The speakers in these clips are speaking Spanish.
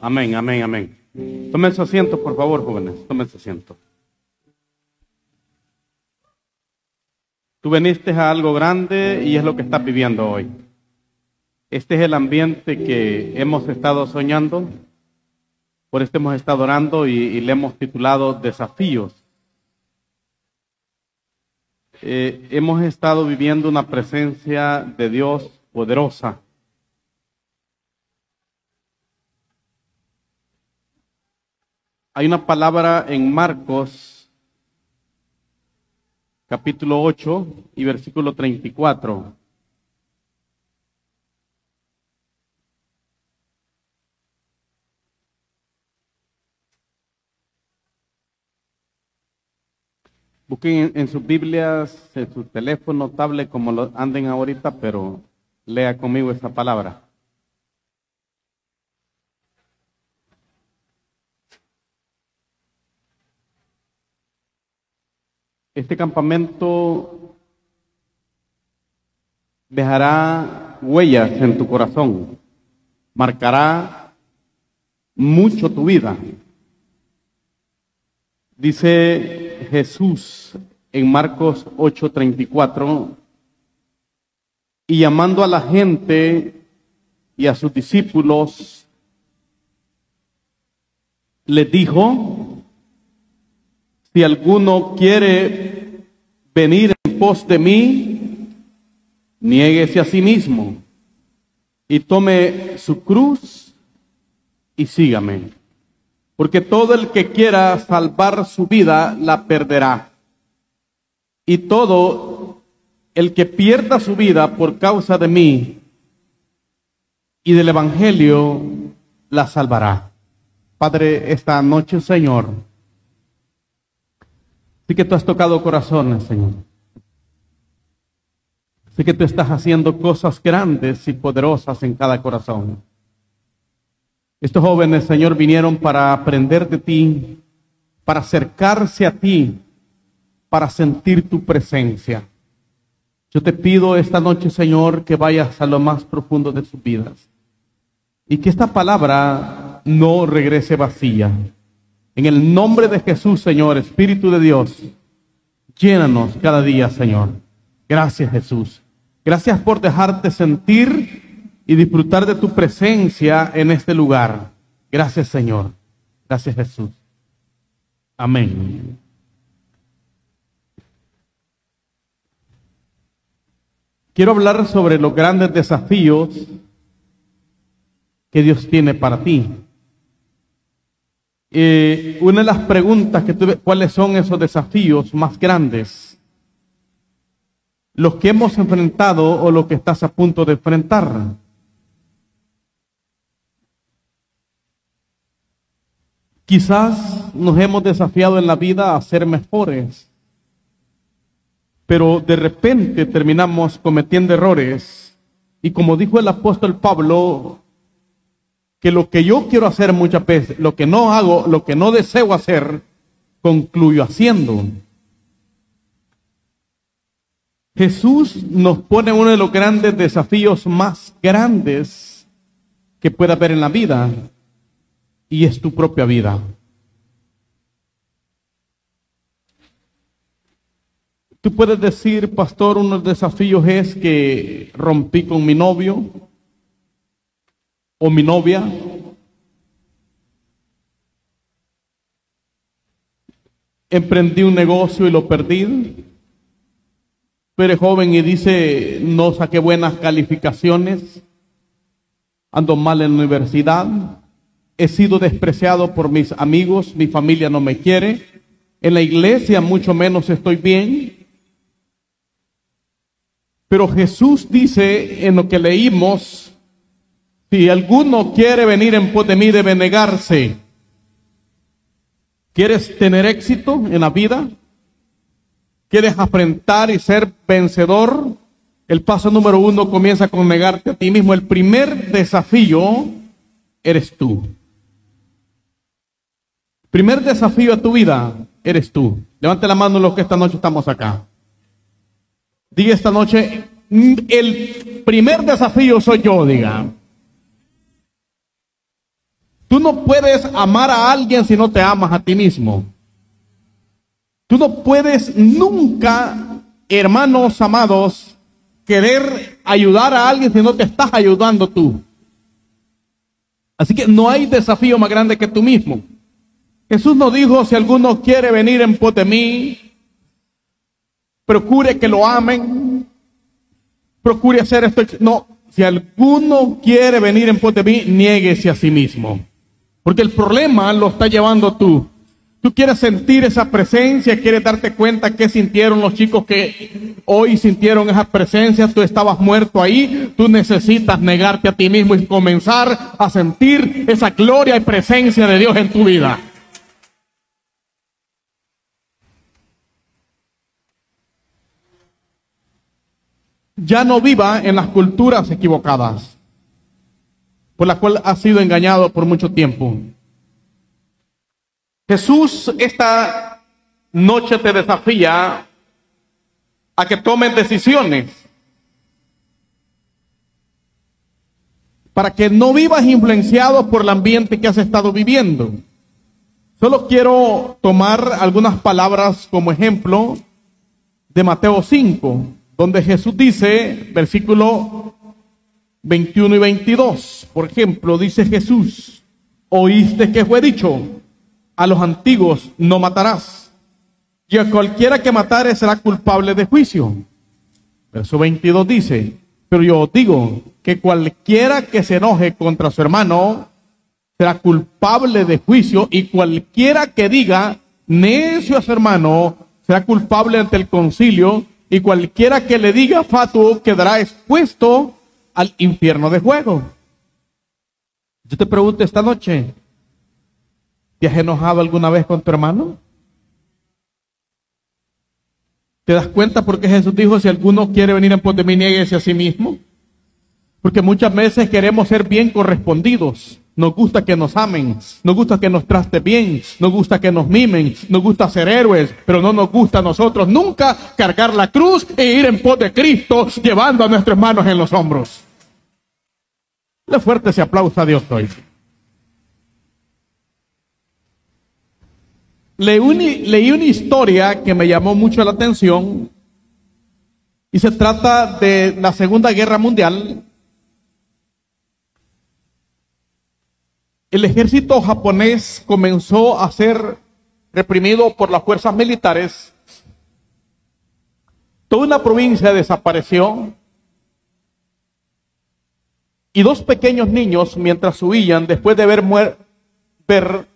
Amén, amén, amén. Tómense asiento, por favor, jóvenes. Tómense asiento. Tú veniste a algo grande y es lo que estás viviendo hoy. Este es el ambiente que hemos estado soñando. Por esto hemos estado orando y, y le hemos titulado Desafíos. Eh, hemos estado viviendo una presencia de Dios poderosa. Hay una palabra en Marcos, capítulo 8 y versículo 34. Busquen en, sus Biblias, en su teléfono, tablet, como lo anden ahorita, pero lea conmigo esa palabra. Este campamento dejará huellas en tu corazón, marcará mucho tu vida. Dice Jesús en Marcos 8:34, y llamando a la gente y a sus discípulos, les dijo, si alguno quiere venir en pos de mí, niéguese a sí mismo y tome su cruz y sígame. Porque todo el que quiera salvar su vida la perderá. Y todo el que pierda su vida por causa de mí y del Evangelio la salvará. Padre, esta noche, Señor, sí que tú has tocado corazones, Señor. Sí que tú estás haciendo cosas grandes y poderosas en cada corazón. Estos jóvenes, Señor, vinieron para aprender de ti, para acercarse a ti, para sentir tu presencia. Yo te pido esta noche, Señor, que vayas a lo más profundo de sus vidas y que esta palabra no regrese vacía. En el nombre de Jesús, Señor, Espíritu de Dios, llénanos cada día, Señor. Gracias, Jesús. Gracias por dejarte sentir y disfrutar de tu presencia en este lugar. Gracias, Señor. Gracias, Jesús. Amén. Quiero hablar sobre los grandes desafíos que Dios tiene para ti. Eh, una de las preguntas que tuve, ¿cuáles son esos desafíos más grandes? Los que hemos enfrentado o lo que estás a punto de enfrentar. Quizás nos hemos desafiado en la vida a ser mejores, pero de repente terminamos cometiendo errores. Y como dijo el apóstol Pablo, que lo que yo quiero hacer muchas veces, lo que no hago, lo que no deseo hacer, concluyo haciendo. Jesús nos pone uno de los grandes desafíos más grandes que pueda haber en la vida, y es tu propia vida. Tú puedes decir, pastor, uno de los desafíos es que rompí con mi novio o mi novia. Emprendí un negocio y lo perdí. Tú eres joven y dice, no saqué buenas calificaciones, ando mal en la universidad, he sido despreciado por mis amigos, mi familia no me quiere, en la iglesia mucho menos estoy bien. Pero Jesús dice en lo que leímos, si alguno quiere venir en pos de mí debe negarse. ¿Quieres tener éxito en la vida? ¿Quieres afrontar y ser vencedor? El paso número uno comienza con negarte a ti mismo. El primer desafío eres tú. Primer desafío a tu vida eres tú. Levante la mano los que esta noche estamos acá. Diga esta noche, el primer desafío soy yo, diga. Tú no puedes amar a alguien si no te amas a ti mismo. Tú no puedes nunca, hermanos amados, querer ayudar a alguien si no te estás ayudando tú. Así que no hay desafío más grande que tú mismo. Jesús nos dijo, si alguno quiere venir en pos de mí, procure que lo amen, procure hacer esto. No, si alguno quiere venir en pos de mí, a sí mismo. Porque el problema lo está llevando tú. Tú quieres sentir esa presencia, quieres darte cuenta qué sintieron los chicos que hoy sintieron esa presencia, tú estabas muerto ahí, tú necesitas negarte a ti mismo y comenzar a sentir esa gloria y presencia de Dios en tu vida. Ya no viva en las culturas equivocadas, por las cuales has sido engañado por mucho tiempo. Jesús esta noche te desafía a que tomes decisiones para que no vivas influenciado por el ambiente que has estado viviendo. Solo quiero tomar algunas palabras como ejemplo de Mateo 5, donde Jesús dice, versículo 21 y 22, por ejemplo, dice Jesús, oíste que fue dicho, a los antiguos no matarás. Y a cualquiera que matare será culpable de juicio. Verso 22 dice, pero yo digo que cualquiera que se enoje contra su hermano será culpable de juicio y cualquiera que diga necio a su hermano será culpable ante el concilio y cualquiera que le diga fatuo quedará expuesto al infierno de juego. Yo te pregunto esta noche, ¿Te has enojado alguna vez con tu hermano? ¿Te das cuenta por qué Jesús dijo, si alguno quiere venir en pos de mí, a sí mismo? Porque muchas veces queremos ser bien correspondidos. Nos gusta que nos amen, nos gusta que nos traste bien, nos gusta que nos mimen, nos gusta ser héroes, pero no nos gusta a nosotros nunca cargar la cruz e ir en pos de Cristo llevando a nuestros hermanos en los hombros. Le fuerte ese aplauso a Dios hoy. Leí, una historia que me llamó mucho la atención y se trata de la Segunda Guerra Mundial. El ejército japonés comenzó a ser reprimido por las fuerzas militares. Toda una provincia desapareció. Y dos pequeños niños, mientras huían, después de ver, ver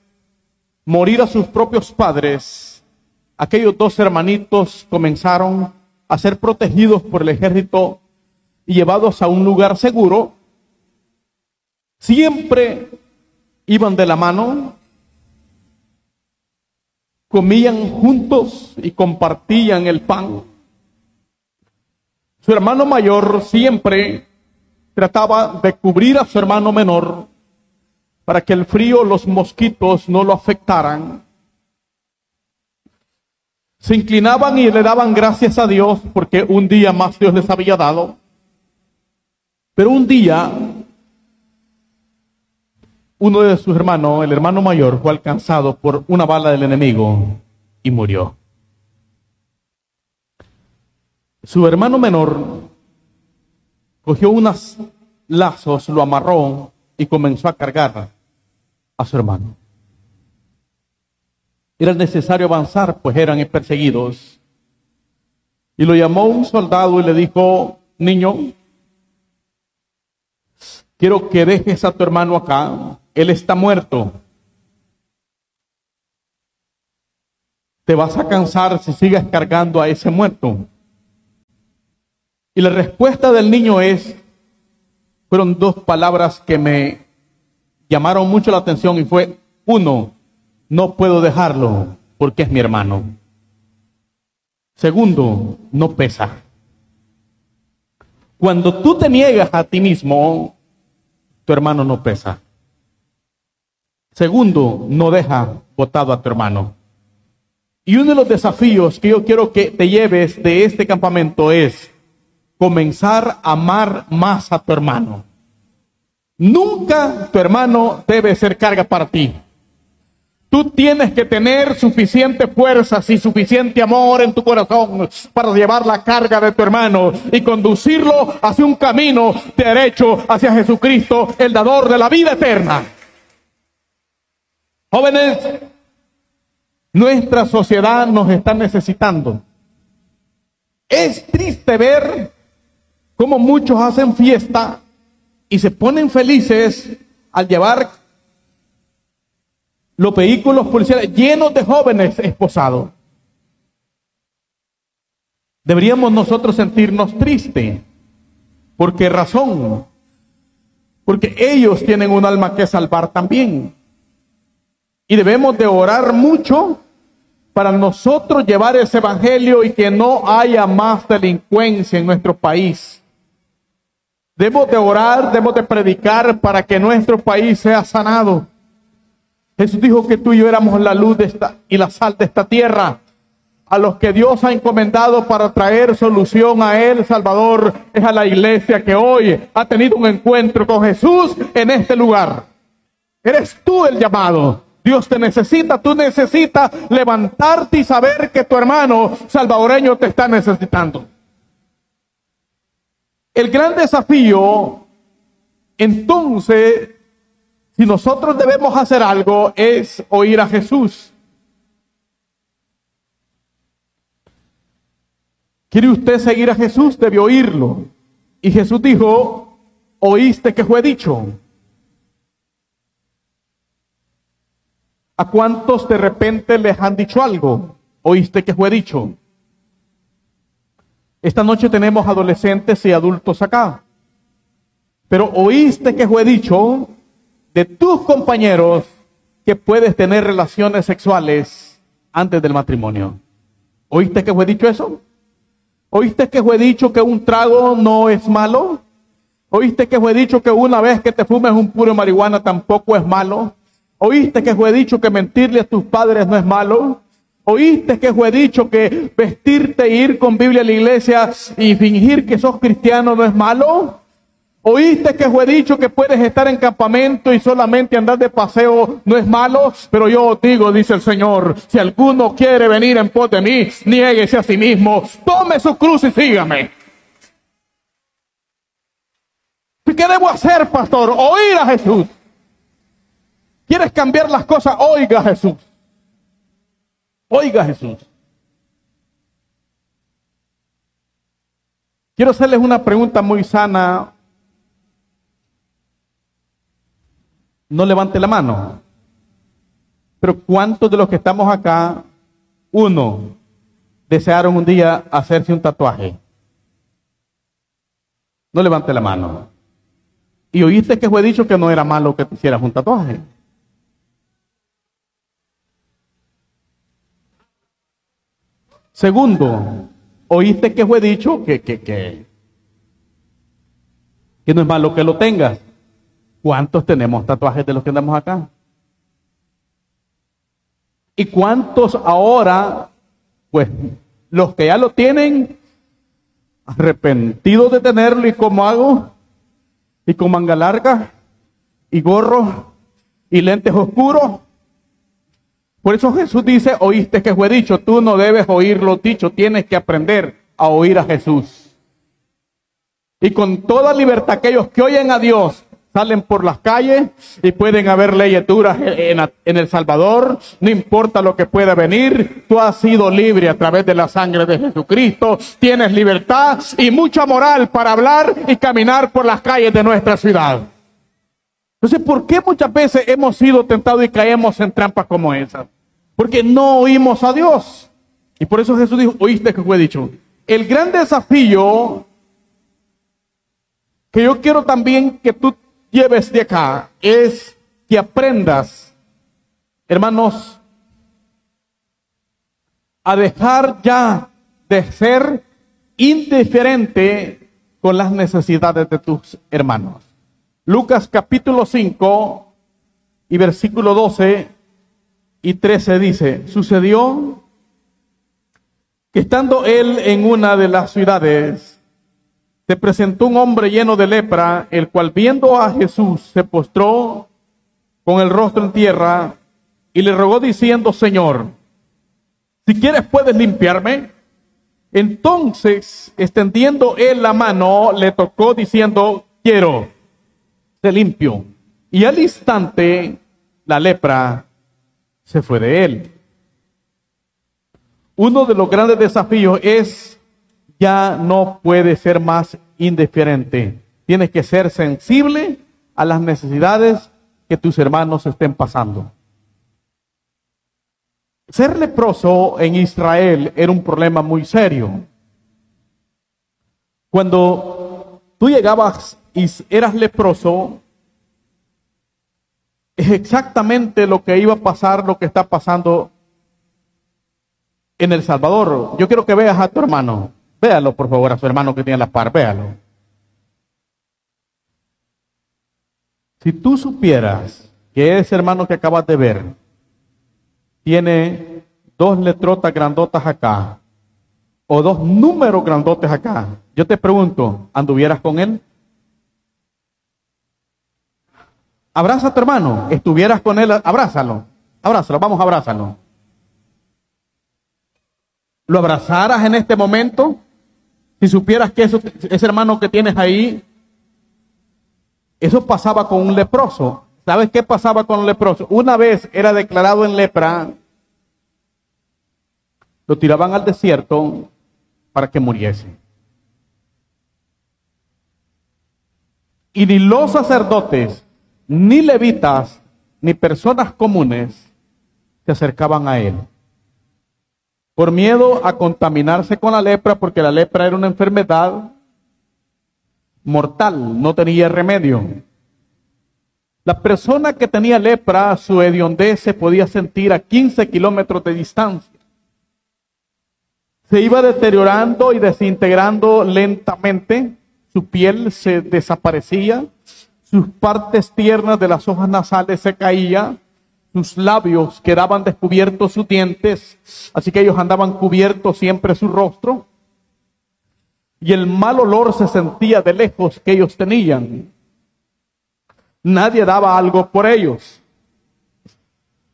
morir a sus propios padres, aquellos dos hermanitos comenzaron a ser protegidos por el ejército y llevados a un lugar seguro. Siempre iban de la mano, comían juntos y compartían el pan. Su hermano mayor siempre trataba de cubrir a su hermano menor para que el frío, los mosquitos no lo afectaran. Se inclinaban y le daban gracias a Dios porque un día más Dios les había dado. Pero un día, uno de sus hermanos, el hermano mayor, fue alcanzado por una bala del enemigo y murió. Su hermano menor cogió unos lazos, lo amarró y comenzó a cargar a su hermano. Era necesario avanzar, pues eran perseguidos. Y lo llamó un soldado y le dijo, niño, quiero que dejes a tu hermano acá, él está muerto. Te vas a cansar si sigues cargando a ese muerto. Y la respuesta del niño es, fueron dos palabras que me llamaron mucho la atención y fue, uno, no puedo dejarlo porque es mi hermano. Segundo, no pesa. Cuando tú te niegas a ti mismo, tu hermano no pesa. Segundo, no deja votado a tu hermano. Y uno de los desafíos que yo quiero que te lleves de este campamento es comenzar a amar más a tu hermano. Nunca tu hermano debe ser carga para ti. Tú tienes que tener suficiente fuerzas y suficiente amor en tu corazón para llevar la carga de tu hermano y conducirlo hacia un camino derecho hacia Jesucristo, el dador de la vida eterna. Jóvenes, nuestra sociedad nos está necesitando. Es triste ver cómo muchos hacen fiesta y se ponen felices al llevar los vehículos policiales llenos de jóvenes esposados. Deberíamos nosotros sentirnos tristes. ¿Por qué razón? Porque ellos tienen un alma que salvar también. Y debemos de orar mucho para nosotros llevar ese evangelio y que no haya más delincuencia en nuestro país. Debemos de orar, debemos de predicar para que nuestro país sea sanado. Jesús dijo que tú y yo éramos la luz de esta, y la sal de esta tierra. A los que Dios ha encomendado para traer solución a Él, Salvador, es a la iglesia que hoy ha tenido un encuentro con Jesús en este lugar. Eres tú el llamado. Dios te necesita, tú necesitas levantarte y saber que tu hermano salvadoreño te está necesitando. El gran desafío, entonces, si nosotros debemos hacer algo, es oír a Jesús. ¿Quiere usted seguir a Jesús? Debe oírlo. Y Jesús dijo, oíste que fue dicho. ¿A cuántos de repente les han dicho algo? ¿Oíste que fue dicho? Esta noche tenemos adolescentes y adultos acá. Pero oíste que fue dicho de tus compañeros que puedes tener relaciones sexuales antes del matrimonio. ¿Oíste que fue dicho eso? ¿Oíste que fue dicho que un trago no es malo? ¿Oíste que fue dicho que una vez que te fumes un puro marihuana tampoco es malo? ¿Oíste que fue dicho que mentirle a tus padres no es malo? ¿Oíste que fue dicho que vestirte e ir con Biblia a la iglesia y fingir que sos cristiano no es malo? ¿Oíste que fue dicho que puedes estar en campamento y solamente andar de paseo no es malo? Pero yo digo, dice el Señor, si alguno quiere venir en pos de mí, niéguese a sí mismo, tome su cruz y sígame. ¿Qué debo hacer, pastor? Oír a Jesús. ¿Quieres cambiar las cosas? Oiga Jesús. Oiga Jesús. Quiero hacerles una pregunta muy sana. No levante la mano. Pero ¿cuántos de los que estamos acá, uno, desearon un día hacerse un tatuaje? No levante la mano. Y oíste que fue dicho que no era malo que te hicieras un tatuaje. Segundo, oíste que fue dicho que, que, que, que no es malo que lo tengas. ¿Cuántos tenemos tatuajes de los que andamos acá? ¿Y cuántos ahora, pues, los que ya lo tienen, arrepentidos de tenerlo y como hago, y con manga larga, y gorro, y lentes oscuros, por eso Jesús dice, oíste que fue dicho, tú no debes oír lo dicho, tienes que aprender a oír a Jesús. Y con toda libertad aquellos que oyen a Dios salen por las calles y pueden haber leyes duras en, en, El Salvador, no importa lo que pueda venir, tú has sido libre a través de la sangre de Jesucristo, tienes libertad y mucha moral para hablar y caminar por las calles de nuestra ciudad. Entonces, ¿por qué muchas veces hemos sido tentados y caemos en trampas como esas? Porque no oímos a Dios. Y por eso Jesús dijo, oíste que fue dicho. El gran desafío que yo quiero también que tú lleves de acá es que aprendas, hermanos, a dejar ya de ser indiferente con las necesidades de tus hermanos. Lucas capítulo 5 y versículo 12 y 13 dice, sucedió que estando él en una de las ciudades, se presentó un hombre lleno de lepra, el cual viendo a Jesús se postró con el rostro en tierra y le rogó diciendo, Señor, si quieres puedes limpiarme. Entonces, extendiendo él la mano, le tocó diciendo, quiero, se limpio. Y al instante la lepra se fue de él. Uno de los grandes desafíos es ya no puede ser más indiferente. Tienes que ser sensible a las necesidades que tus hermanos estén pasando. Ser leproso en Israel era un problema muy serio. Cuando tú llegabas y eras leproso, es exactamente lo que iba a pasar, lo que está pasando en El Salvador. Yo quiero que veas a tu hermano. Véalo, por favor, a su hermano que tiene la par. Véalo. Si tú supieras que ese hermano que acabas de ver tiene dos letrotas grandotas acá o dos números grandotes acá, yo te pregunto, ¿anduvieras con él? Abraza a tu hermano, estuvieras con él, abrázalo, abrázalo, vamos, abrázalo. ¿Lo abrazaras en este momento? Si supieras que eso, ese hermano que tienes ahí, eso pasaba con un leproso. ¿Sabes qué pasaba con un leproso? Una vez era declarado en lepra, lo tiraban al desierto para que muriese. Y ni los sacerdotes, ni levitas, ni personas comunes se acercaban a él por miedo a contaminarse con la lepra, porque la lepra era una enfermedad mortal, no tenía remedio. La persona que tenía lepra, su hediondez se podía sentir a 15 kilómetros de distancia. Se iba deteriorando y desintegrando lentamente, su piel se desaparecía, sus partes tiernas de las hojas nasales se caían, sus labios quedaban descubiertos sus dientes, así que ellos andaban cubiertos siempre su rostro. Y el mal olor se sentía de lejos que ellos tenían. Nadie daba algo por ellos.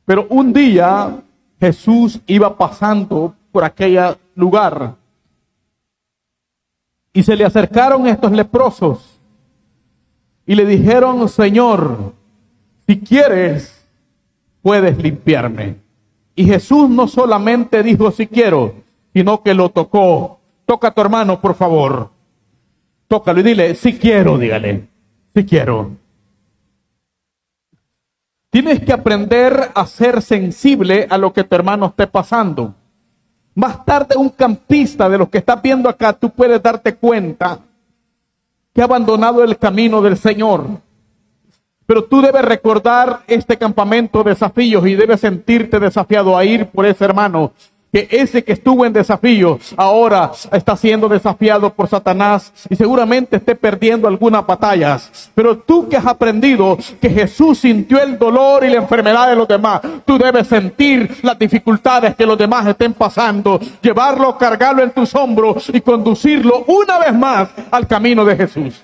Pero un día Jesús iba pasando por aquel lugar y se le acercaron estos leprosos y le dijeron, Señor, si quieres, puedes limpiarme. Y Jesús no solamente dijo si quiero, sino que lo tocó. Toca a tu hermano, por favor. Tócalo y dile, si quiero, dígale, si quiero. Tienes que aprender a ser sensible a lo que tu hermano esté pasando. Más tarde un campista de los que está viendo acá, tú puedes darte cuenta que ha abandonado el camino del Señor pero tú debes recordar este campamento de desafíos y debes sentirte desafiado a ir por ese hermano. Que ese que estuvo en desafío ahora está siendo desafiado por Satanás y seguramente esté perdiendo algunas batallas. Pero tú que has aprendido que Jesús sintió el dolor y la enfermedad de los demás, tú debes sentir las dificultades que los demás estén pasando, llevarlo, cargarlo en tus hombros y conducirlo una vez más al camino de Jesús.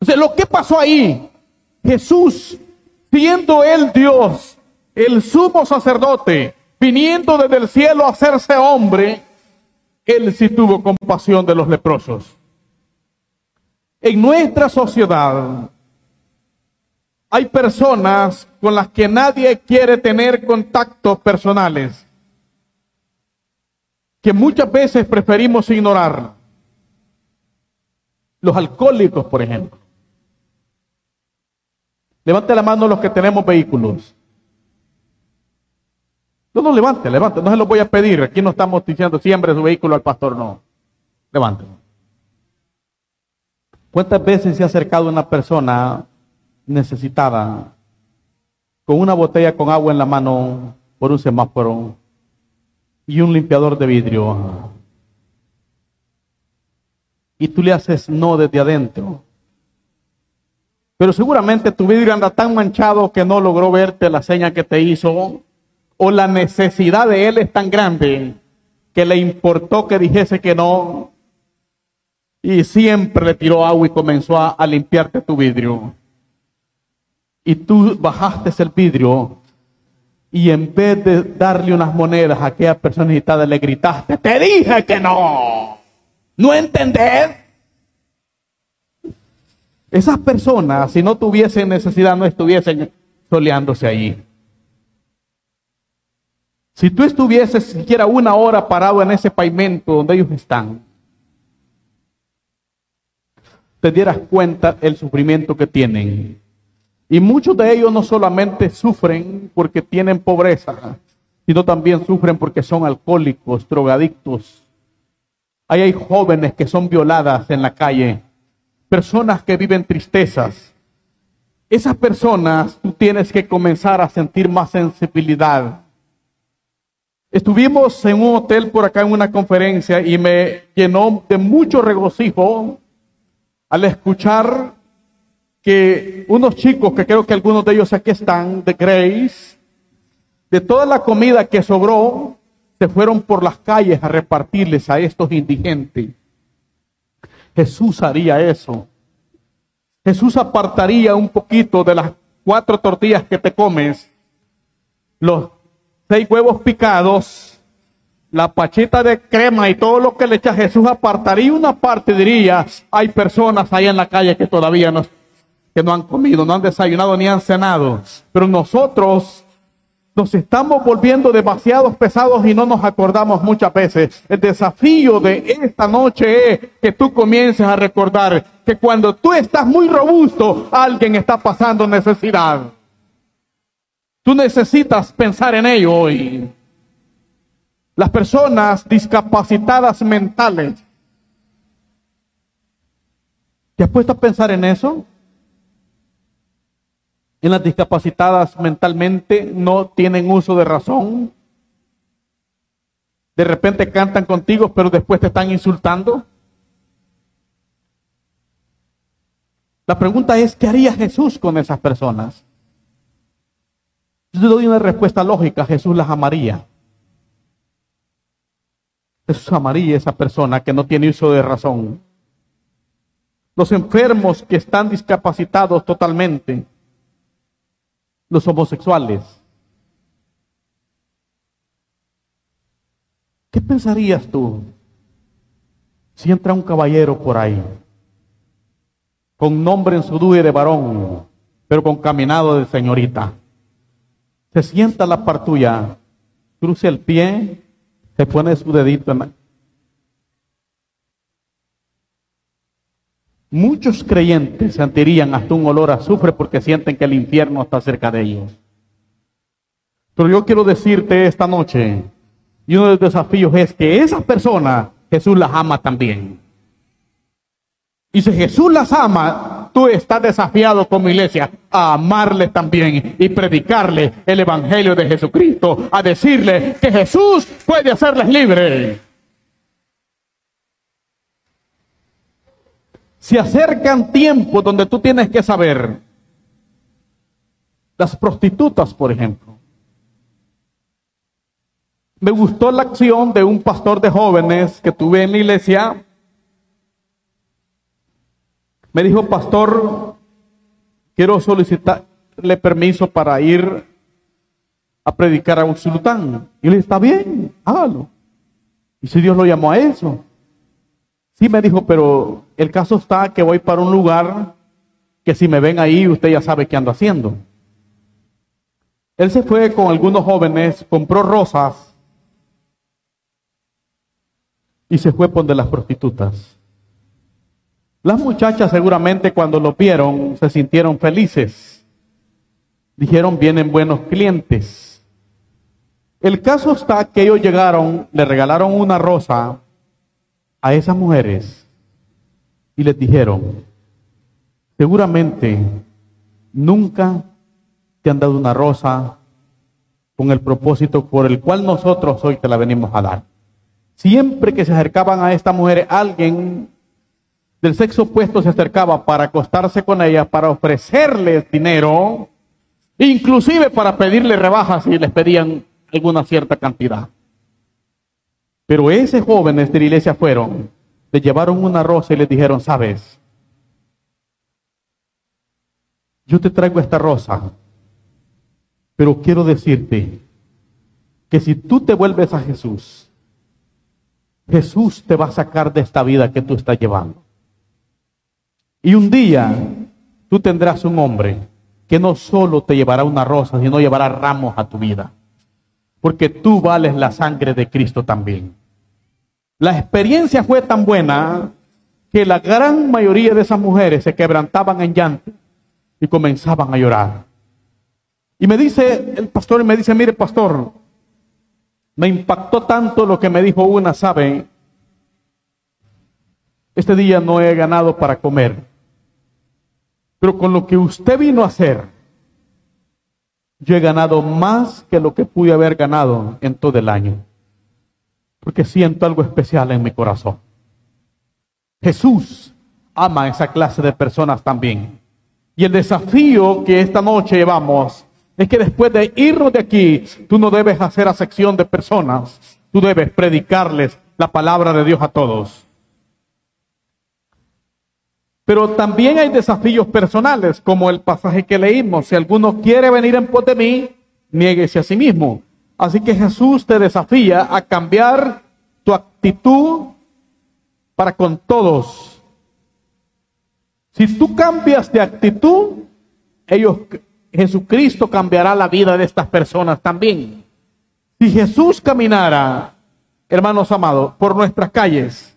Entonces, lo que pasó ahí Jesús, siendo él Dios, el sumo sacerdote, viniendo desde el cielo a hacerse hombre, él sí tuvo compasión de los leprosos. En nuestra sociedad hay personas con las que nadie quiere tener contactos personales, que muchas veces preferimos ignorar. Los alcohólicos, por ejemplo. Levante la mano los que tenemos vehículos. No, no, levante, levante. No se lo voy a pedir. Aquí no estamos diciendo siempre su vehículo al pastor, no. Levante. ¿Cuántas veces se ha acercado una persona necesitada con una botella con agua en la mano por un semáforo y un limpiador de vidrio? Y tú le haces no desde adentro. Pero seguramente tu vidrio anda tan manchado que no logró verte la seña que te hizo. O la necesidad de él es tan grande que le importó que dijese que no. y siempre le tiró agua y comenzó a, limpiarte tu vidrio. Y tú bajaste el vidrio y en vez de darle unas monedas a aquella persona necesitada, le gritaste, te dije que no. ¿No entendés? Esas personas, si no tuviesen necesidad, no estuviesen soleándose allí. Si tú estuvieses siquiera una hora parado en ese pavimento donde ellos están, te dieras cuenta el sufrimiento que tienen. Y muchos de ellos no solamente sufren porque tienen pobreza, sino también sufren porque son alcohólicos, drogadictos. Ahí hay jóvenes que son violadas en la calle, personas que viven tristezas. Esas personas tú tienes que comenzar a sentir más sensibilidad. Estuvimos en un hotel por acá en una conferencia y me llenó de mucho regocijo al escuchar que unos chicos, que creo que algunos de ellos aquí están, de Grace, de toda la comida que sobró, se fueron por las calles a repartirles a estos indigentes. Jesús haría eso. Jesús apartaría un poquito de las cuatro tortillas que te comes, los seis huevos picados, la pachita de crema y todo lo que le echa Jesús apartaría una parte, diría, hay personas ahí en la calle que todavía no que no han comido, no han desayunado ni han cenado. Pero nosotros nos estamos volviendo demasiados pesados y no nos acordamos muchas veces. El desafío de esta noche es que tú comiences a recordar que cuando tú estás muy robusto, alguien está pasando necesidad. Tú necesitas pensar en ello hoy. Las personas discapacitadas mentales. ¿Te has puesto a pensar en eso? en las discapacitadas mentalmente no tienen uso de razón. De repente cantan contigo, pero después te están insultando. La pregunta es, ¿qué haría Jesús con esas personas? Yo doy una respuesta lógica, Jesús las amaría. Jesús amaría a esa persona que no tiene uso de razón. Los enfermos que están discapacitados totalmente los homosexuales. ¿Qué pensarías tú si entra un caballero por ahí, con nombre en su dúe de varón, pero con caminado de señorita? Se sienta la par tuya, cruce el pie, se pone su dedito en Muchos creyentes sentirían hasta un olor a azufre porque sienten que el infierno está cerca de ellos. Pero yo quiero decirte esta noche, y uno de los desafíos es que esas personas Jesús las ama también. Y si Jesús las ama, tú estás desafiado como iglesia a amarles también y predicarle el Evangelio de Jesucristo, a decirle que Jesús puede hacerles libres. Se acercan tiempos donde tú tienes que saber. Las prostitutas, por ejemplo. Me gustó la acción de un pastor de jóvenes que tuve en la iglesia. Me dijo, pastor, quiero solicitarle permiso para ir a predicar a un sultán. Y le está bien, hágalo. Y si Dios lo llamó a eso. Sí me dijo, pero el caso está que voy para un lugar que si me ven ahí, usted ya sabe qué ando haciendo. Él se fue con algunos jóvenes, compró rosas y se fue por de las prostitutas. Las muchachas seguramente cuando lo vieron se sintieron felices. Dijeron, vienen buenos clientes. El caso está que ellos llegaron, le regalaron una rosa a esas mujeres y les dijeron, seguramente nunca te han dado una rosa con el propósito por el cual nosotros hoy te la venimos a dar. Siempre que se acercaban a esta mujer, alguien del sexo opuesto se acercaba para acostarse con ella, para ofrecerles dinero, inclusive para pedirle rebajas si les pedían alguna cierta cantidad. Pero esos jóvenes de la iglesia fueron le llevaron una rosa y le dijeron, sabes, yo te traigo esta rosa, pero quiero decirte que si tú te vuelves a Jesús, Jesús te va a sacar de esta vida que tú estás llevando. Y un día tú tendrás un hombre que no solo te llevará una rosa, sino llevará ramos a tu vida. Porque tú vales la sangre de Cristo también. La experiencia fue tan buena que la gran mayoría de esas mujeres se quebrantaban en llanto y comenzaban a llorar. Y me dice el pastor, y me dice, mire pastor, me impactó tanto lo que me dijo una, ¿sabe? Este día no he ganado para comer, pero con lo que usted vino a hacer, yo he ganado más que lo que pude haber ganado en todo el año, porque siento algo especial en mi corazón. Jesús ama a esa clase de personas también. Y el desafío que esta noche llevamos es que después de irnos de aquí, tú no debes hacer acepción de personas, tú debes predicarles la palabra de Dios a todos. Pero también hay desafíos personales, como el pasaje que leímos. Si alguno quiere venir en pos de mí, niéguese a sí mismo. Así que Jesús te desafía a cambiar tu actitud para con todos. Si tú cambias de actitud, ellos Jesucristo cambiará la vida de estas personas también. Si Jesús caminara, hermanos amados, por nuestras calles,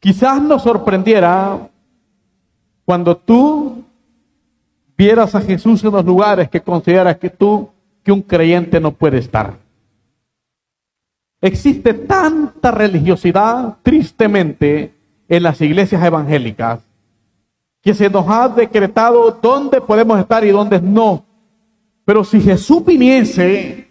quizás nos sorprendiera cuando tú vieras a Jesús en los lugares que consideras que tú, que un creyente no puede estar. Existe tanta religiosidad, tristemente, en las iglesias evangélicas, que se nos ha decretado dónde podemos estar y dónde no. Pero si Jesús viniese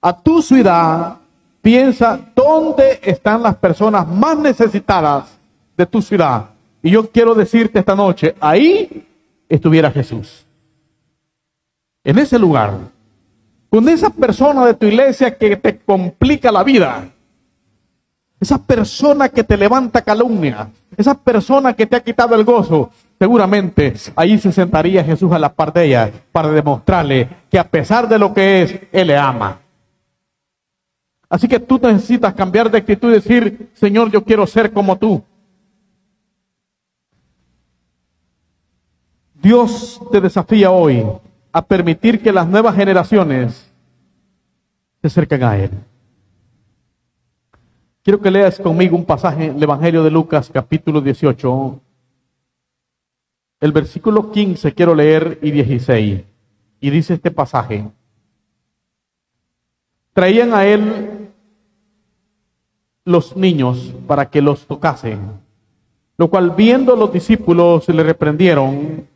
a tu ciudad, piensa dónde están las personas más necesitadas de tu ciudad. Y yo quiero decirte esta noche, ahí estuviera Jesús. En ese lugar, con esa persona de tu iglesia que te complica la vida, esa persona que te levanta calumnia, esa persona que te ha quitado el gozo, seguramente ahí se sentaría Jesús a la par de ella para demostrarle que a pesar de lo que es, Él le ama. Así que tú necesitas cambiar de actitud y decir, Señor, yo quiero ser como tú. Dios te desafía hoy a permitir que las nuevas generaciones se acerquen a Él. Quiero que leas conmigo un pasaje del Evangelio de Lucas, capítulo 18. El versículo 15 quiero leer y 16. Y dice este pasaje. Traían a él los niños para que los tocasen. Lo cual viendo los discípulos le reprendieron.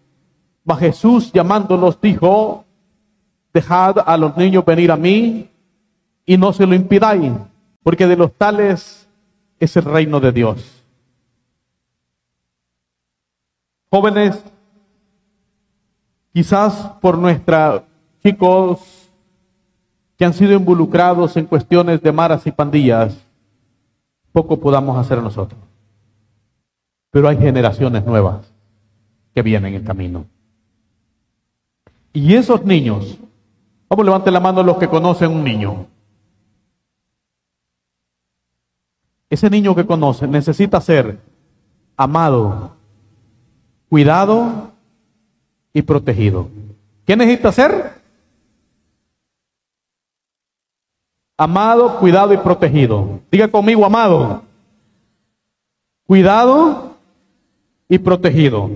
Va Jesús llamándolos dijo, dejad a los niños venir a mí y no se lo impidáis porque de los tales es el reino de Dios. Jóvenes, quizás por nuestra chicos que han sido involucrados en cuestiones de maras y pandillas, poco podamos hacer nosotros. Pero hay generaciones nuevas que vienen en camino. Y esos niños, vamos, levante la mano los que conocen un niño. Ese niño que conoce necesita ser amado, cuidado y protegido. ¿Qué necesita ser? Amado, cuidado y protegido. Diga conmigo, amado, cuidado y protegido.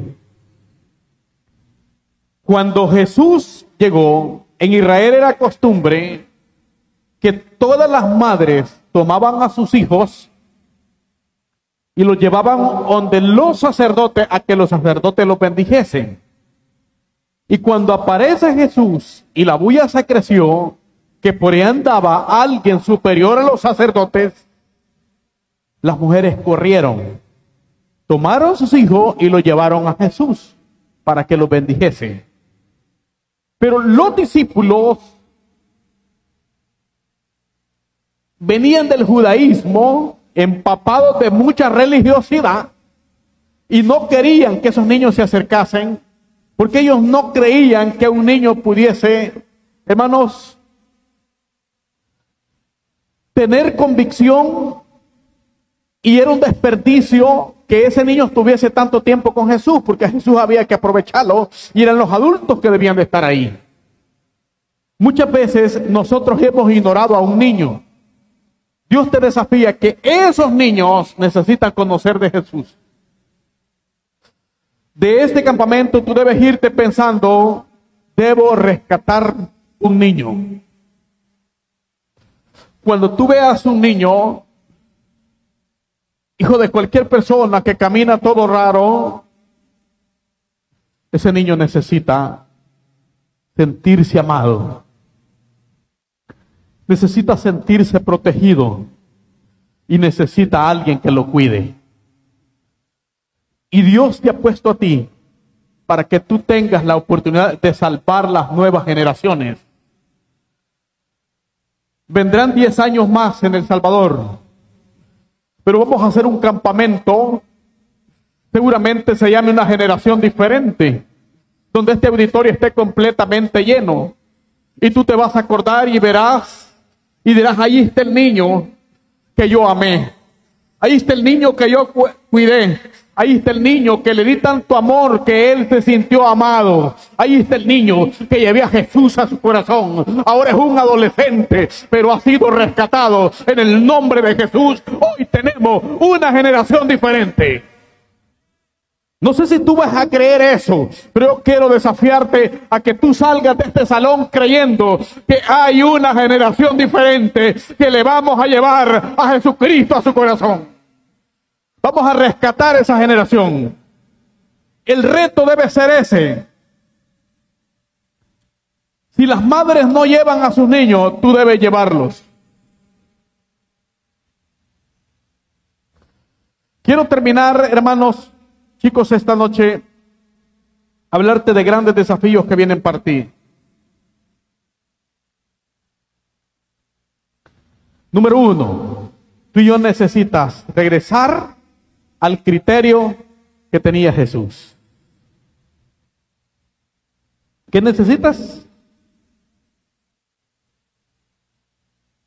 Cuando Jesús llegó, en Israel era costumbre que todas las madres tomaban a sus hijos y lo llevaban donde los sacerdotes a que los sacerdotes lo bendijesen. Y cuando aparece Jesús y la bulla se creció, que por ahí andaba alguien superior a los sacerdotes, las mujeres corrieron, tomaron a sus hijos y lo llevaron a Jesús para que lo bendijese. Pero los discípulos venían del judaísmo, empapados de mucha religiosidad, y no querían que esos niños se acercasen, porque ellos no creían que un niño pudiese, hermanos, tener convicción y era un desperdicio que ese niño estuviese tanto tiempo con Jesús, porque Jesús había que aprovecharlo y eran los adultos que debían de estar ahí. Muchas veces nosotros hemos ignorado a un niño. Dios te desafía que esos niños necesitan conocer de Jesús. De este campamento tú debes irte pensando, debo rescatar un niño. Cuando tú veas un niño, hijo de cualquier persona que camina todo raro, ese niño necesita sentirse amado. Necesita sentirse protegido y necesita a alguien que lo cuide. Y Dios te ha puesto a ti para que tú tengas la oportunidad de salvar las nuevas generaciones. Vendrán 10 años más en El Salvador pero vamos a hacer un campamento, seguramente se llame una generación diferente, donde este auditorio esté completamente lleno. Y tú te vas a acordar y verás y dirás, ahí está el niño que yo amé. Ahí está el niño que yo cuidé. Ahí está el niño que le di tanto amor que él se sintió amado. Ahí está el niño que llevé a Jesús a su corazón. Ahora es un adolescente, pero ha sido rescatado en el nombre de Jesús. Hoy tenemos una generación diferente. No sé si tú vas a creer eso, pero quiero desafiarte a que tú salgas de este salón creyendo que hay una generación diferente que le vamos a llevar a Jesucristo a su corazón. Vamos a rescatar esa generación. El reto debe ser ese. Si las madres no llevan a sus niños, tú debes llevarlos. Quiero terminar, hermanos, chicos, esta noche, hablarte de grandes desafíos que vienen para ti. Número uno, tú y yo necesitas regresar al criterio que tenía Jesús. ¿Qué necesitas?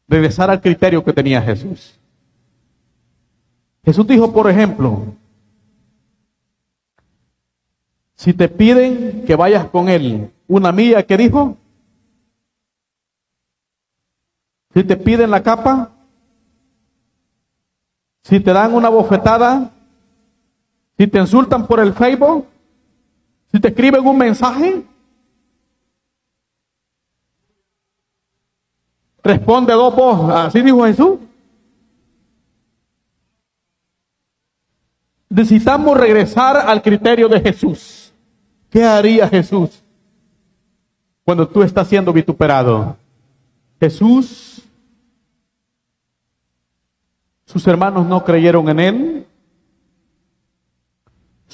Regresar al criterio que tenía Jesús. Jesús dijo, por ejemplo, si te piden que vayas con él una milla, ¿qué dijo? Si te piden la capa, si te dan una bofetada, si te insultan por el Facebook, si te escriben un mensaje, responde dos voces. Así dijo Jesús. Necesitamos regresar al criterio de Jesús. ¿Qué haría Jesús cuando tú estás siendo vituperado? Jesús, sus hermanos no creyeron en él.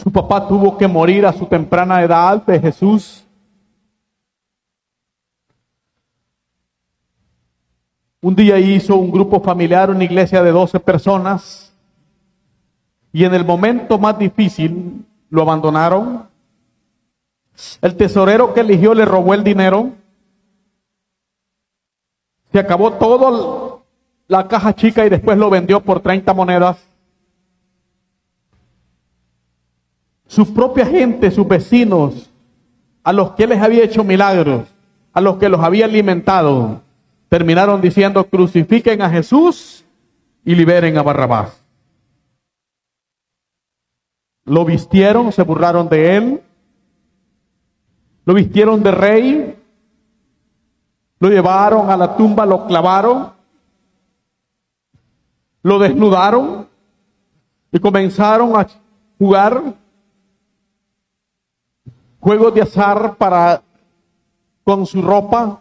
Su papá tuvo que morir a su temprana edad de Jesús. Un día hizo un grupo familiar, una iglesia de 12 personas, y en el momento más difícil lo abandonaron. El tesorero que eligió le robó el dinero. Se acabó todo la caja chica y después lo vendió por 30 monedas. Su propia gente, sus vecinos, a los que les había hecho milagros, a los que los había alimentado, terminaron diciendo, crucifiquen a Jesús y liberen a Barrabás. Lo vistieron, se burlaron de él, lo vistieron de rey, lo llevaron a la tumba, lo clavaron, lo desnudaron y comenzaron a jugar juegos de azar para con su ropa.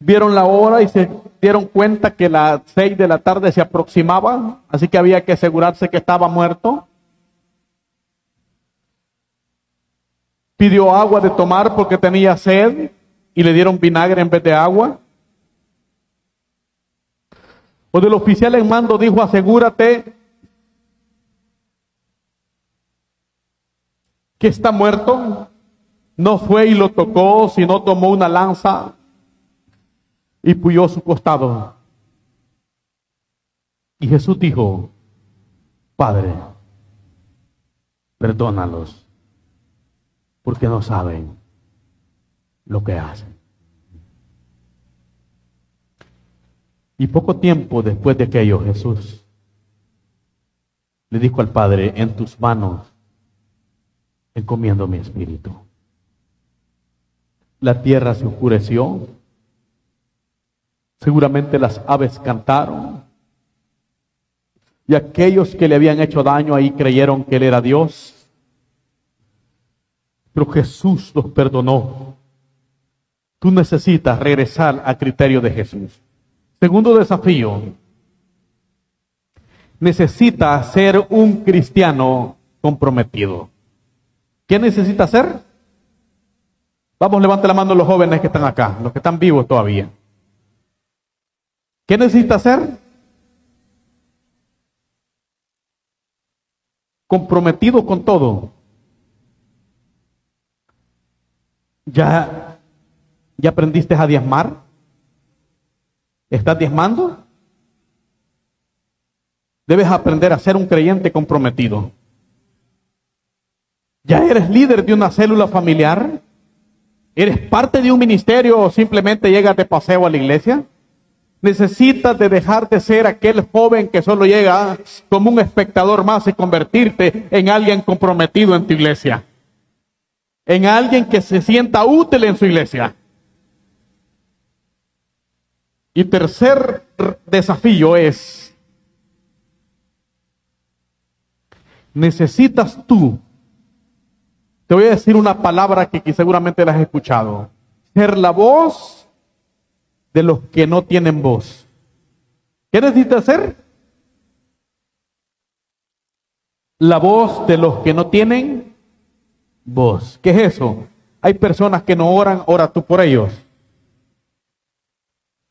Vieron la hora y se dieron cuenta que las seis de la tarde se aproximaba, así que había que asegurarse que estaba muerto. pidió agua de tomar porque tenía sed y le dieron vinagre en vez de agua. O del oficial en mando dijo, asegúrate que está muerto. No fue y lo tocó, sino tomó una lanza y puyó su costado. Y Jesús dijo, Padre, perdónalos, porque no saben lo que hacen. Y poco tiempo después de aquello, Jesús le dijo al Padre, en tus manos encomiendo mi espíritu. La tierra se oscureció, seguramente las aves cantaron, y aquellos que le habían hecho daño ahí creyeron que Él era Dios. Pero Jesús los perdonó. Tú necesitas regresar al criterio de Jesús. Segundo desafío. Necesitas ser un cristiano comprometido. ¿Qué necesita hacer? Vamos, levante la mano los jóvenes que están acá, los que están vivos todavía. ¿Qué necesita hacer? comprometido con todo. ¿Ya, ya aprendiste a diezmar? ¿Estás diezmando? Debes aprender a ser un creyente comprometido. ¿Ya eres líder de una célula familiar? ¿Eres parte de un ministerio o simplemente llegas de paseo a la iglesia? Necesitas de ser aquel joven que solo llega como un espectador más y convertirte en alguien comprometido en tu iglesia. En alguien que se sienta útil en su iglesia. Y tercer desafío es, necesitas tú, te voy a decir una palabra que seguramente la has escuchado, ser la voz de los que no tienen voz. ¿Qué necesita hacer? La voz de los que no tienen voz. ¿Qué es eso? Hay personas que no oran, ora tú por ellos.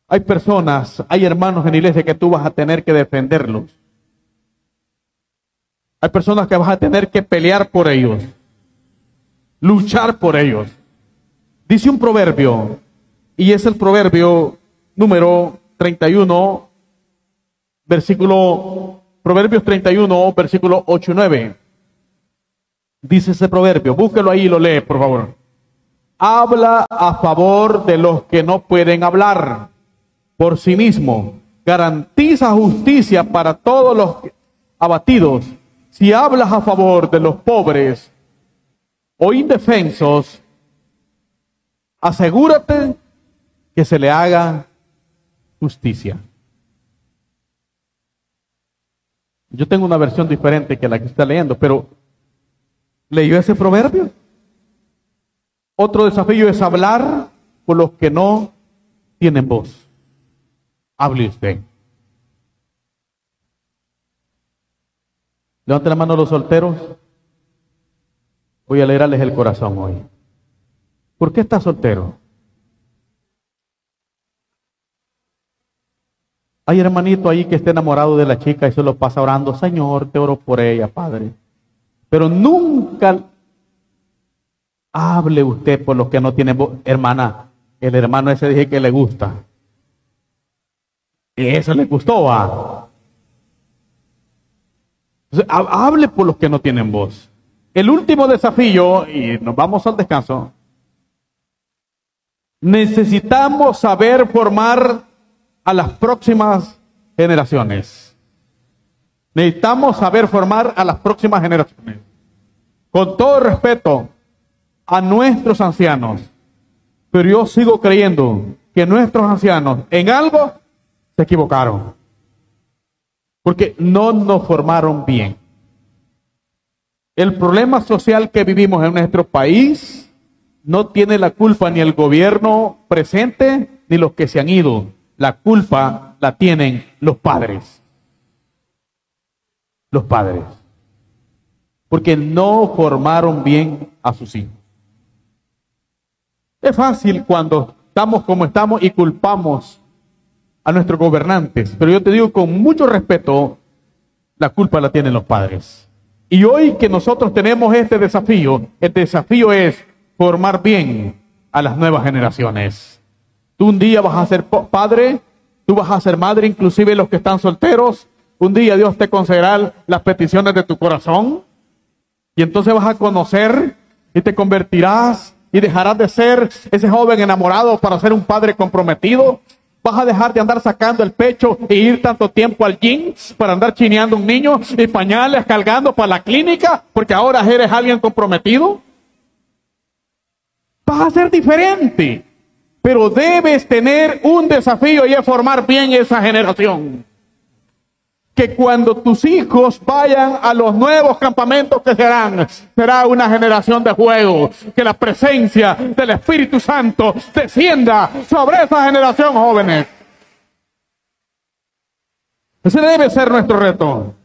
Hay personas, hay hermanos en iglesia que tú vas a tener que defenderlos. Hay personas que vas a tener que pelear por ellos, luchar por ellos. Dice un proverbio, y es el proverbio número 31, versículo, Proverbios 31, versículo 8 y 9. Dice ese proverbio, búsquelo ahí y lo lee, por favor. Habla a favor de los que no pueden hablar por sí mismo. Garantiza justicia para todos los abatidos. Si hablas a favor de los pobres o indefensos, asegúrate que se le haga justicia. Yo tengo una versión diferente que la que está leyendo, pero ¿leyó ese proverbio? Otro desafío es hablar por los que no tienen voz. Hable usted. Levante la mano los solteros. Voy a leerles el corazón hoy. ¿Por qué está soltero? Hay hermanito ahí que esté enamorado de la chica y se lo pasa orando, Señor, te oro por ella, Padre. Pero nunca hable usted por los que no tienen hermana. El hermano ese dije que le gusta. Y eso le gustó, va. hable por los que no tienen voz. El último desafío, y nos vamos al descanso. Necesitamos saber formar a las próximas generaciones. Necesitamos saber formar a las próximas generaciones. Con todo respeto a nuestros ancianos, pero yo sigo creyendo que nuestros ancianos en algo se equivocaron. Porque no nos formaron bien. El problema social que vivimos en nuestro país no tiene la culpa ni el gobierno presente ni los que se han ido la culpa la tienen los padres. Los padres. Porque no formaron bien a sus hijos. Es fácil cuando estamos como estamos y culpamos a nuestros gobernantes, pero yo te digo con mucho respeto, la culpa la tienen los padres. Y hoy que nosotros tenemos este desafío, el desafío es formar bien a las nuevas generaciones. Tú un día vas a ser padre, tú vas a ser madre, inclusive los que están solteros. Un día Dios te concederá las peticiones de tu corazón. Y entonces vas a conocer y te convertirás y dejarás de ser ese joven enamorado para ser un padre comprometido. Vas a dejar de andar sacando el pecho e ir tanto tiempo al gym para andar chineando un niño y pañales cargando para la clínica porque ahora eres alguien comprometido. Vas a ser diferente, pero debes tener un desafío y es formar bien esa generación que cuando tus hijos vayan a los nuevos campamentos que serán, será una generación de juego, que la presencia del Espíritu Santo descienda sobre esa generación jóvenes. Ese debe ser nuestro reto.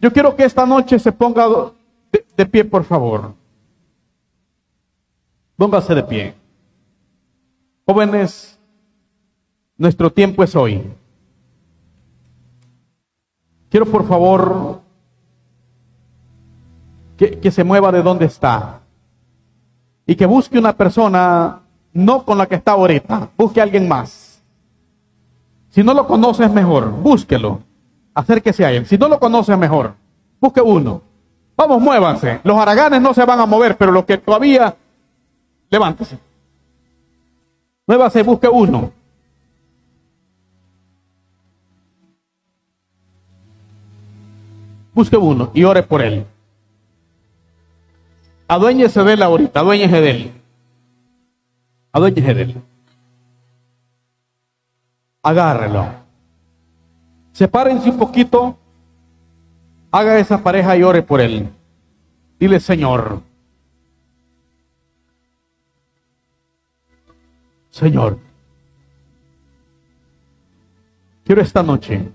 Yo quiero que esta noche se ponga de, de pie, por favor. Póngase de pie. Jóvenes, nuestro tiempo es hoy. Quiero por favor que, se mueva de donde está y que busque una persona no con la que está ahorita, busque a alguien más. Si no lo conoces mejor, búsquelo, acérquese a él. Si no lo conoces mejor, busque uno. Vamos, muévanse. Los haraganes no se van a mover, pero los que todavía, levántese. Muévase, busque uno. Busque uno y ore por él. Aduéñese de él ahorita, aduéñese de él. Aduéñese de él. Agárrelo. Sepárense un poquito. Haga esa pareja y ore por él. Dile, Señor. Señor. Quiero esta noche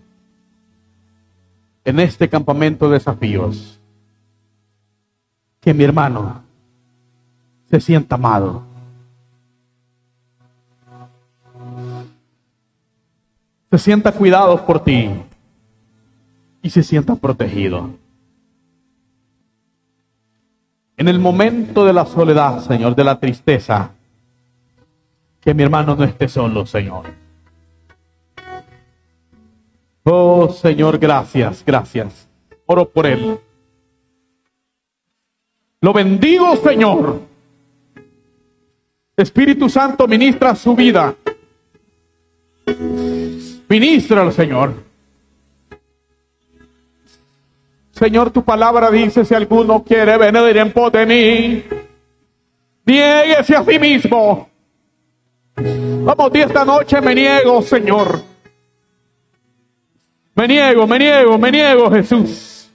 en este campamento de desafíos. Que mi hermano se sienta amado. Se sienta cuidado por ti y se sienta protegido. En el momento de la soledad, Señor, de la tristeza, que mi hermano no esté solo, Señor. Oh Señor, gracias, gracias. Oro por él. Lo bendigo, Señor. Espíritu Santo, ministra su vida. Ministra al Señor. Señor, tu palabra dice, si alguno quiere venir en pos de mí, niéguese a sí mismo. Vamos, y esta noche me niego, Señor. Me niego, me niego, me niego, Jesús.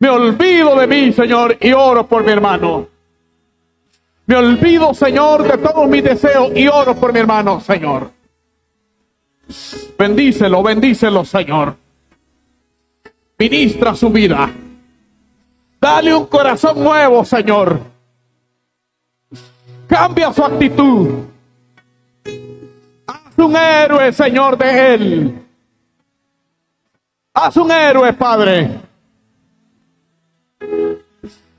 Me olvido de mí, Señor, y oro por mi hermano. Me olvido, Señor, de todos mis deseos y oro por mi hermano, Señor. Bendícelo, bendícelo, Señor. Ministra su vida. Dale un corazón nuevo, Señor. Cambia su actitud un héroe, Señor, de él. Haz un héroe, Padre.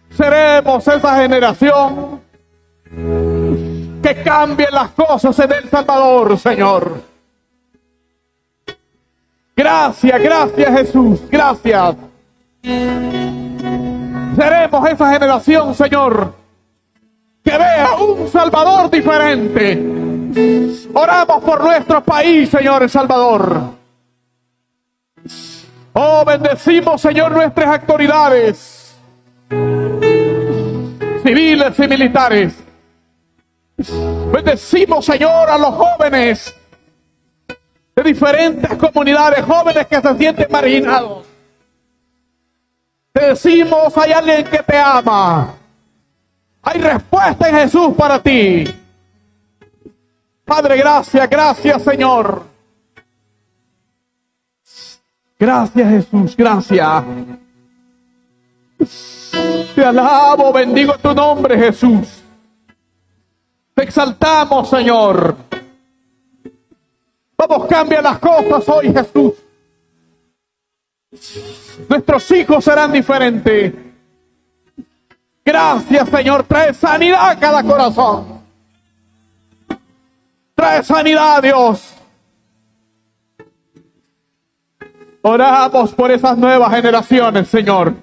Seremos esa generación que cambie las cosas en El Salvador, Señor. Gracias, gracias Jesús, gracias. Seremos esa generación, Señor, que vea un Salvador diferente Oramos por nuestro país, Señor El Salvador. Oh, bendecimos, Señor, nuestras autoridades civiles y militares. Bendecimos, Señor, a los jóvenes de diferentes comunidades, jóvenes que se sienten marginados. Te decimos, hay alguien que te ama. Hay respuesta en Jesús para ti. Padre, gracias, gracias Señor. Gracias Jesús, gracias. Te alabo, bendigo tu nombre, Jesús. Te exaltamos, Señor. Vamos, cambia las cosas hoy, Jesús. Nuestros hijos serán diferentes. Gracias, Señor. Trae sanidad a cada corazón. Trae sanidad, Dios. Oramos por esas nuevas generaciones, Señor.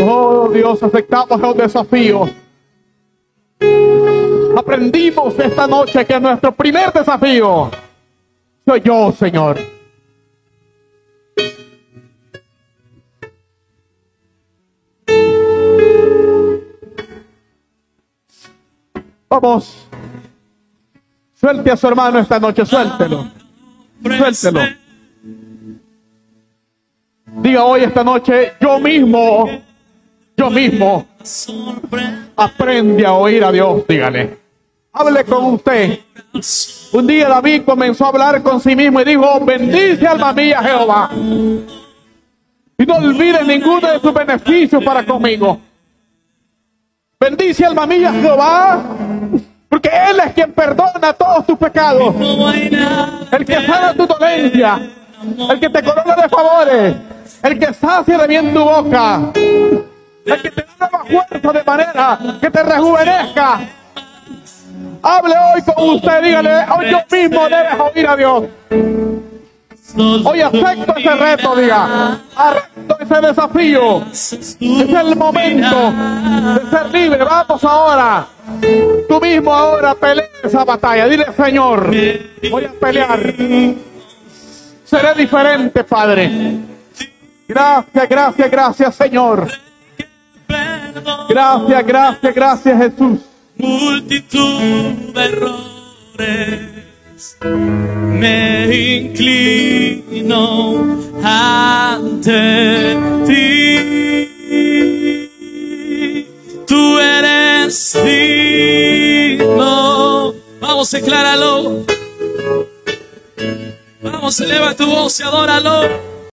Oh Dios, aceptamos los desafíos. Aprendimos esta noche que nuestro primer desafío soy yo, Señor. Vamos. Suelte a su hermano esta noche, suéltelo. Suéltelo. Diga hoy esta noche, yo mismo, yo mismo, aprende a oír a Dios, dígale. Hable con usted. Un día David comenzó a hablar con sí mismo y dijo, bendice alma mía Jehová. Y no olvide ninguno de sus beneficios para conmigo. Bendice alma mía Jehová, porque Él es quien perdona todos tus pecados. El que sana tu dolencia. El que te corona de favores. El que sacia de bien tu boca. El que te da nueva fuerza de manera que te rejuvenezca. Hable hoy con usted, dígale, hoy yo mismo debes oír a Dios. Hoy acepto ese reto, diga. Acepto ese desafío. Es el momento de ser libre. Vamos ahora. Tú mismo ahora pelea esa batalla. Dile, Señor, voy a pelear. Seré diferente, Padre. Gracias, gracias, gracias, Señor. Gracias, gracias, gracias, Jesús. multitud de errores. Me inclino ante ti. Tú eres digno. Vamos, decláralo. Vamos, eleva tu voz y adóralo.